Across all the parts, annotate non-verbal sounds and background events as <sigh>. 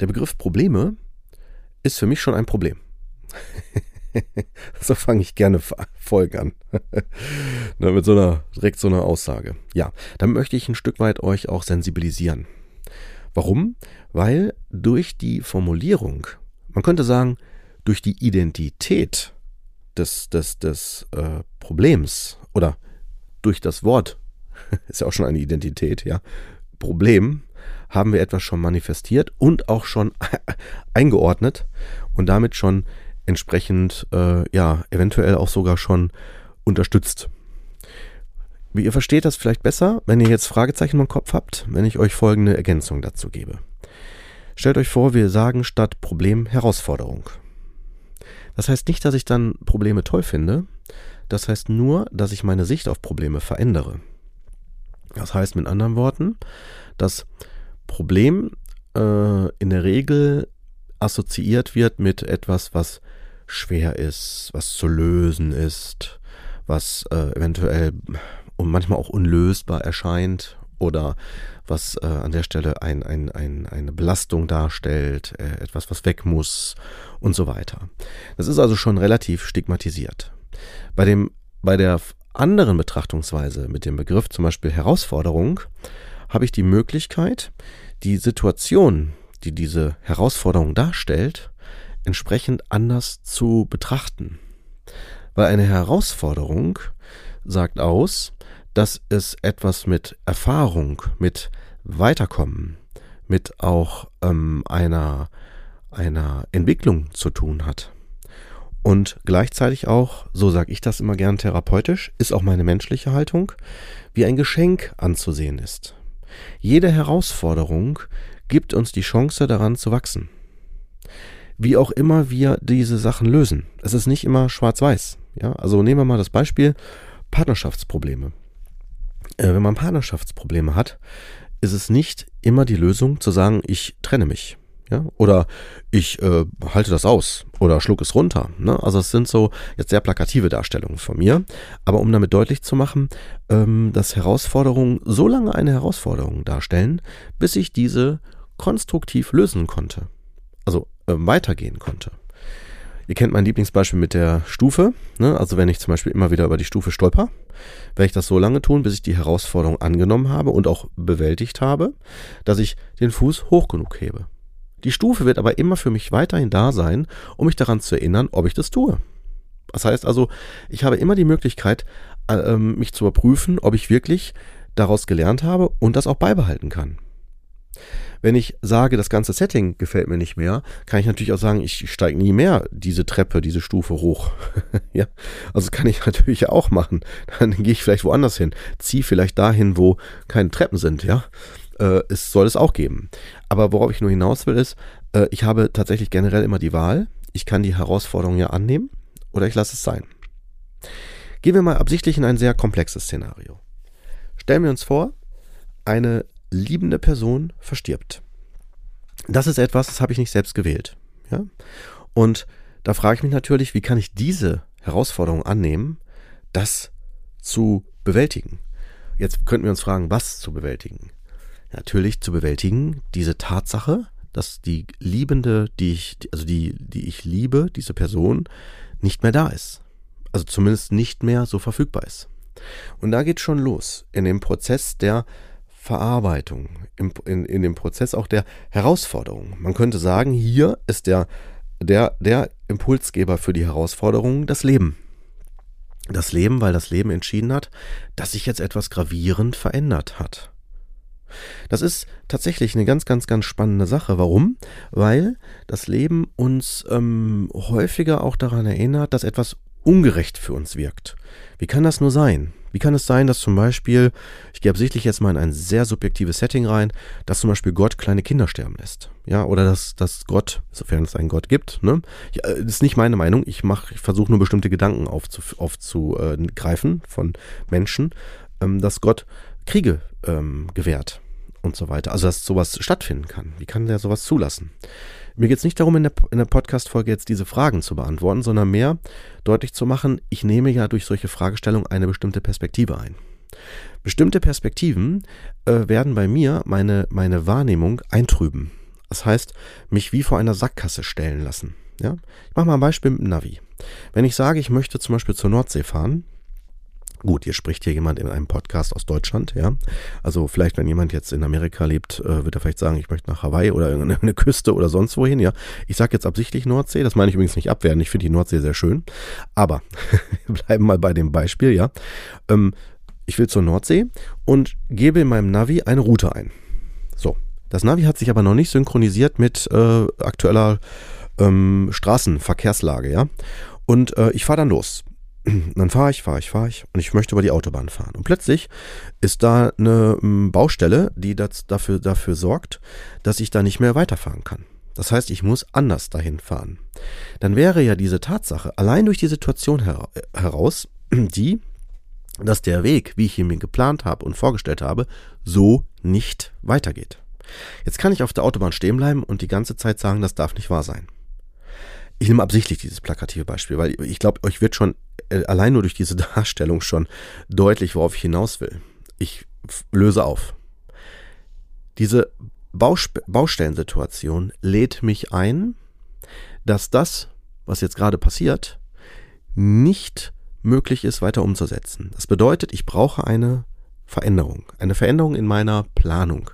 Der Begriff Probleme ist für mich schon ein Problem. <laughs> so fange ich gerne Folgen an. <laughs> Na, mit so einer, direkt so einer Aussage. Ja, dann möchte ich ein Stück weit euch auch sensibilisieren. Warum? Weil durch die Formulierung, man könnte sagen, durch die Identität des, des, des äh, Problems oder durch das Wort <laughs> ist ja auch schon eine Identität, ja, Problem, haben wir etwas schon manifestiert und auch schon <laughs> eingeordnet und damit schon entsprechend, äh, ja, eventuell auch sogar schon unterstützt. Wie ihr versteht das vielleicht besser, wenn ihr jetzt Fragezeichen im Kopf habt, wenn ich euch folgende Ergänzung dazu gebe. Stellt euch vor, wir sagen statt Problem Herausforderung. Das heißt nicht, dass ich dann Probleme toll finde, das heißt nur, dass ich meine Sicht auf Probleme verändere. Das heißt mit anderen Worten, das Problem äh, in der Regel assoziiert wird mit etwas, was schwer ist, was zu lösen ist, was äh, eventuell und manchmal auch unlösbar erscheint oder was äh, an der Stelle ein, ein, ein, eine Belastung darstellt, äh, etwas, was weg muss und so weiter. Das ist also schon relativ stigmatisiert. Bei dem, bei der anderen Betrachtungsweise mit dem Begriff zum Beispiel Herausforderung habe ich die Möglichkeit, die Situation, die diese Herausforderung darstellt, entsprechend anders zu betrachten. Weil eine Herausforderung sagt aus, dass es etwas mit Erfahrung, mit Weiterkommen, mit auch ähm, einer, einer Entwicklung zu tun hat. Und gleichzeitig auch, so sage ich das immer gern therapeutisch, ist auch meine menschliche Haltung, wie ein Geschenk anzusehen ist. Jede Herausforderung gibt uns die Chance daran zu wachsen. Wie auch immer wir diese Sachen lösen. Es ist nicht immer schwarz-weiß. Ja, also nehmen wir mal das Beispiel Partnerschaftsprobleme. Äh, wenn man Partnerschaftsprobleme hat, ist es nicht immer die Lösung zu sagen, ich trenne mich. Ja? Oder ich äh, halte das aus oder schluck es runter. Ne? Also es sind so jetzt sehr plakative Darstellungen von mir. Aber um damit deutlich zu machen, ähm, dass Herausforderungen so lange eine Herausforderung darstellen, bis ich diese konstruktiv lösen konnte. Also äh, weitergehen konnte. Ihr kennt mein Lieblingsbeispiel mit der Stufe. Ne? Also wenn ich zum Beispiel immer wieder über die Stufe stolper, werde ich das so lange tun, bis ich die Herausforderung angenommen habe und auch bewältigt habe, dass ich den Fuß hoch genug hebe. Die Stufe wird aber immer für mich weiterhin da sein, um mich daran zu erinnern, ob ich das tue. Das heißt also, ich habe immer die Möglichkeit, äh, mich zu überprüfen, ob ich wirklich daraus gelernt habe und das auch beibehalten kann. Wenn ich sage, das ganze Setting gefällt mir nicht mehr, kann ich natürlich auch sagen, ich steige nie mehr diese Treppe, diese Stufe hoch. <laughs> ja, also kann ich <laughs> natürlich auch machen. Dann gehe ich vielleicht woanders hin, ziehe vielleicht dahin, wo keine Treppen sind. Ja, äh, es soll es auch geben. Aber worauf ich nur hinaus will, ist, äh, ich habe tatsächlich generell immer die Wahl. Ich kann die Herausforderung ja annehmen oder ich lasse es sein. Gehen wir mal absichtlich in ein sehr komplexes Szenario. Stellen wir uns vor, eine liebende Person verstirbt. Das ist etwas, das habe ich nicht selbst gewählt. Ja? Und da frage ich mich natürlich, wie kann ich diese Herausforderung annehmen, das zu bewältigen? Jetzt könnten wir uns fragen, was zu bewältigen natürlich zu bewältigen, diese Tatsache, dass die Liebende, die ich, also die, die ich liebe, diese Person, nicht mehr da ist. Also zumindest nicht mehr so verfügbar ist. Und da geht schon los in dem Prozess der Verarbeitung, im, in, in dem Prozess auch der Herausforderung. Man könnte sagen, hier ist der, der, der Impulsgeber für die Herausforderung das Leben. Das Leben, weil das Leben entschieden hat, dass sich jetzt etwas gravierend verändert hat. Das ist tatsächlich eine ganz, ganz, ganz spannende Sache. Warum? Weil das Leben uns ähm, häufiger auch daran erinnert, dass etwas ungerecht für uns wirkt. Wie kann das nur sein? Wie kann es sein, dass zum Beispiel, ich gehe absichtlich jetzt mal in ein sehr subjektives Setting rein, dass zum Beispiel Gott kleine Kinder sterben lässt? Ja, oder dass, dass Gott, sofern es einen Gott gibt, ne? Ja, das ist nicht meine Meinung. Ich ich versuche nur bestimmte Gedanken aufzugreifen von Menschen, ähm, dass Gott Kriege ähm, gewährt und so weiter. Also, dass sowas stattfinden kann. Wie kann der sowas zulassen? Mir geht es nicht darum, in der, in der Podcast-Folge jetzt diese Fragen zu beantworten, sondern mehr deutlich zu machen, ich nehme ja durch solche Fragestellungen eine bestimmte Perspektive ein. Bestimmte Perspektiven äh, werden bei mir meine, meine Wahrnehmung eintrüben. Das heißt, mich wie vor einer Sackgasse stellen lassen. Ja? Ich mache mal ein Beispiel mit dem Navi. Wenn ich sage, ich möchte zum Beispiel zur Nordsee fahren, Gut, hier spricht hier jemand in einem Podcast aus Deutschland, ja. Also vielleicht, wenn jemand jetzt in Amerika lebt, äh, wird er vielleicht sagen, ich möchte nach Hawaii oder irgendeine <laughs> Küste oder sonst wohin, ja. Ich sage jetzt absichtlich Nordsee, das meine ich übrigens nicht abwerten, ich finde die Nordsee sehr schön. Aber <laughs> wir bleiben mal bei dem Beispiel, ja. Ähm, ich will zur Nordsee und gebe in meinem Navi eine Route ein. So, das Navi hat sich aber noch nicht synchronisiert mit äh, aktueller ähm, Straßenverkehrslage, ja. Und äh, ich fahre dann los dann fahre ich, fahre ich, fahre ich und ich möchte über die Autobahn fahren. Und plötzlich ist da eine ähm, Baustelle, die das dafür, dafür sorgt, dass ich da nicht mehr weiterfahren kann. Das heißt, ich muss anders dahin fahren. Dann wäre ja diese Tatsache allein durch die Situation her heraus <clears throat> die, dass der Weg, wie ich ihn mir geplant habe und vorgestellt habe, so nicht weitergeht. Jetzt kann ich auf der Autobahn stehen bleiben und die ganze Zeit sagen, das darf nicht wahr sein. Ich nehme absichtlich dieses plakative Beispiel, weil ich glaube, euch wird schon äh, allein nur durch diese <laughs> Darstellung schon deutlich, worauf ich hinaus will. Ich löse auf. Diese Baustellensituation lädt mich ein, dass das, was jetzt gerade passiert, nicht möglich ist, weiter umzusetzen. Das bedeutet, ich brauche eine Veränderung, eine Veränderung in meiner Planung.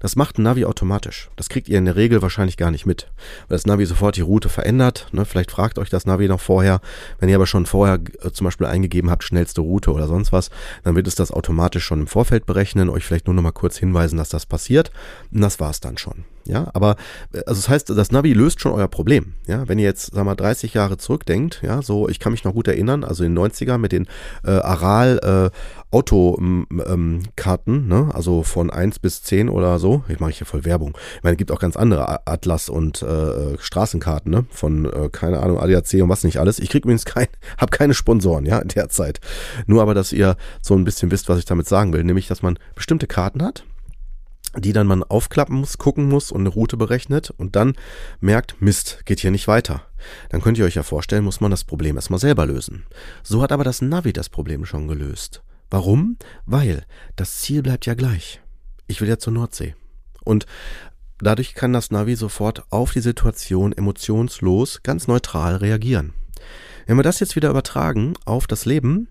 Das macht ein Navi automatisch. Das kriegt ihr in der Regel wahrscheinlich gar nicht mit, weil das Navi sofort die Route verändert. Ne? Vielleicht fragt euch das Navi noch vorher. Wenn ihr aber schon vorher äh, zum Beispiel eingegeben habt, schnellste Route oder sonst was, dann wird es das automatisch schon im Vorfeld berechnen, euch vielleicht nur noch mal kurz hinweisen, dass das passiert. Und das war's dann schon. Ja, aber äh, also das heißt, das Navi löst schon euer Problem. Ja, wenn ihr jetzt, sag mal, 30 Jahre zurückdenkt, ja, so, ich kann mich noch gut erinnern, also in den 90er mit den äh, Aral äh, Autokarten, ähm, ne, also von 1 bis 10 oder so. Ich mache hier voll Werbung. Ich meine, es gibt auch ganz andere Atlas und äh, Straßenkarten, ne, von äh, keine Ahnung, ADAC und was nicht alles. Ich krieg übrigens kein, <laughs> habe keine Sponsoren, ja, derzeit. Nur aber, dass ihr so ein bisschen wisst, was ich damit sagen will, nämlich, dass man bestimmte Karten hat die dann man aufklappen muss, gucken muss und eine Route berechnet und dann merkt, Mist, geht hier nicht weiter. Dann könnt ihr euch ja vorstellen, muss man das Problem erstmal selber lösen. So hat aber das Navi das Problem schon gelöst. Warum? Weil das Ziel bleibt ja gleich. Ich will ja zur Nordsee. Und dadurch kann das Navi sofort auf die Situation emotionslos, ganz neutral reagieren. Wenn wir das jetzt wieder übertragen auf das Leben,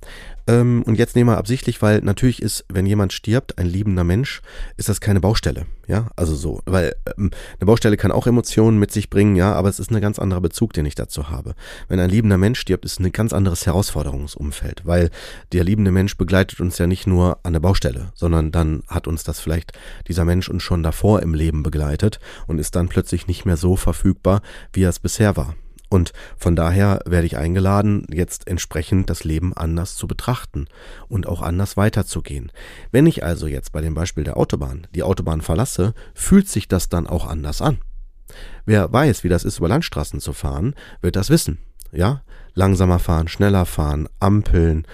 ähm, und jetzt nehmen wir absichtlich, weil natürlich ist, wenn jemand stirbt, ein liebender Mensch, ist das keine Baustelle. Ja, also so, weil ähm, eine Baustelle kann auch Emotionen mit sich bringen, ja, aber es ist ein ganz anderer Bezug, den ich dazu habe. Wenn ein liebender Mensch stirbt, ist ein ganz anderes Herausforderungsumfeld, weil der liebende Mensch begleitet uns ja nicht nur an der Baustelle, sondern dann hat uns das vielleicht dieser Mensch uns schon davor im Leben begleitet und ist dann plötzlich nicht mehr so verfügbar, wie er es bisher war. Und von daher werde ich eingeladen, jetzt entsprechend das Leben anders zu betrachten und auch anders weiterzugehen. Wenn ich also jetzt bei dem Beispiel der Autobahn die Autobahn verlasse, fühlt sich das dann auch anders an. Wer weiß, wie das ist, über Landstraßen zu fahren, wird das wissen. Ja, langsamer fahren, schneller fahren, Ampeln,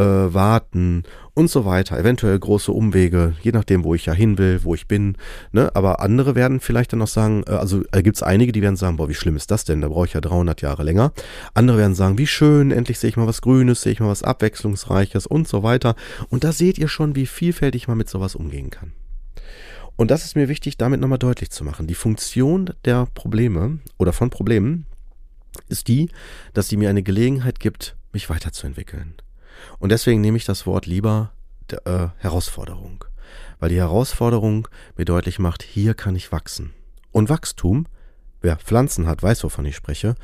äh, warten und so weiter. Eventuell große Umwege, je nachdem, wo ich ja hin will, wo ich bin. Ne? Aber andere werden vielleicht dann noch sagen, äh, also äh, gibt es einige, die werden sagen, boah, wie schlimm ist das denn? Da brauche ich ja 300 Jahre länger. Andere werden sagen, wie schön, endlich sehe ich mal was Grünes, sehe ich mal was Abwechslungsreiches und so weiter. Und da seht ihr schon, wie vielfältig man mit sowas umgehen kann. Und das ist mir wichtig, damit nochmal deutlich zu machen. Die Funktion der Probleme oder von Problemen ist die, dass sie mir eine Gelegenheit gibt, mich weiterzuentwickeln. Und deswegen nehme ich das Wort lieber äh, Herausforderung. weil die Herausforderung mir deutlich macht, hier kann ich wachsen. Und Wachstum wer Pflanzen hat, weiß, wovon ich spreche,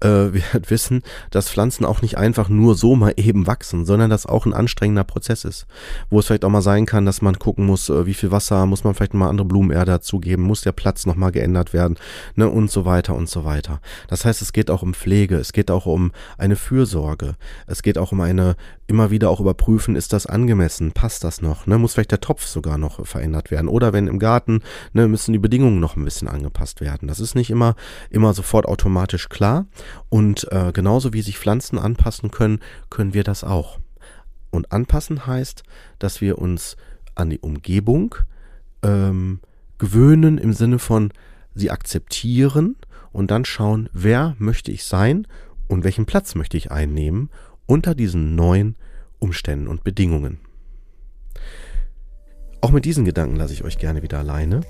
äh, <laughs> wird wissen, dass Pflanzen auch nicht einfach nur so mal eben wachsen, sondern dass auch ein anstrengender Prozess ist. Wo es vielleicht auch mal sein kann, dass man gucken muss, äh, wie viel Wasser, muss man vielleicht mal andere Blumenerde dazugeben, muss der Platz nochmal geändert werden, ne, und so weiter und so weiter. Das heißt, es geht auch um Pflege, es geht auch um eine Fürsorge, es geht auch um eine immer wieder auch überprüfen, ist das angemessen, passt das noch, ne, muss vielleicht der Topf sogar noch verändert werden oder wenn im Garten, ne, müssen die Bedingungen noch ein bisschen angepasst werden. Das ist nicht immer immer, sofort automatisch klar. Und äh, genauso wie sich Pflanzen anpassen können, können wir das auch. Und anpassen heißt, dass wir uns an die Umgebung ähm, gewöhnen im Sinne von sie akzeptieren und dann schauen, wer möchte ich sein und welchen Platz möchte ich einnehmen unter diesen neuen Umständen und Bedingungen. Auch mit diesen Gedanken lasse ich euch gerne wieder alleine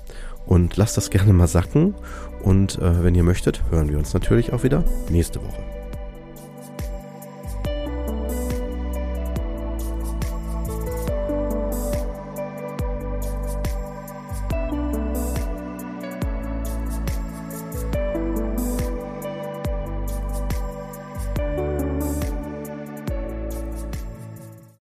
und lasst das gerne mal sacken. Und äh, wenn ihr möchtet, hören wir uns natürlich auch wieder nächste Woche.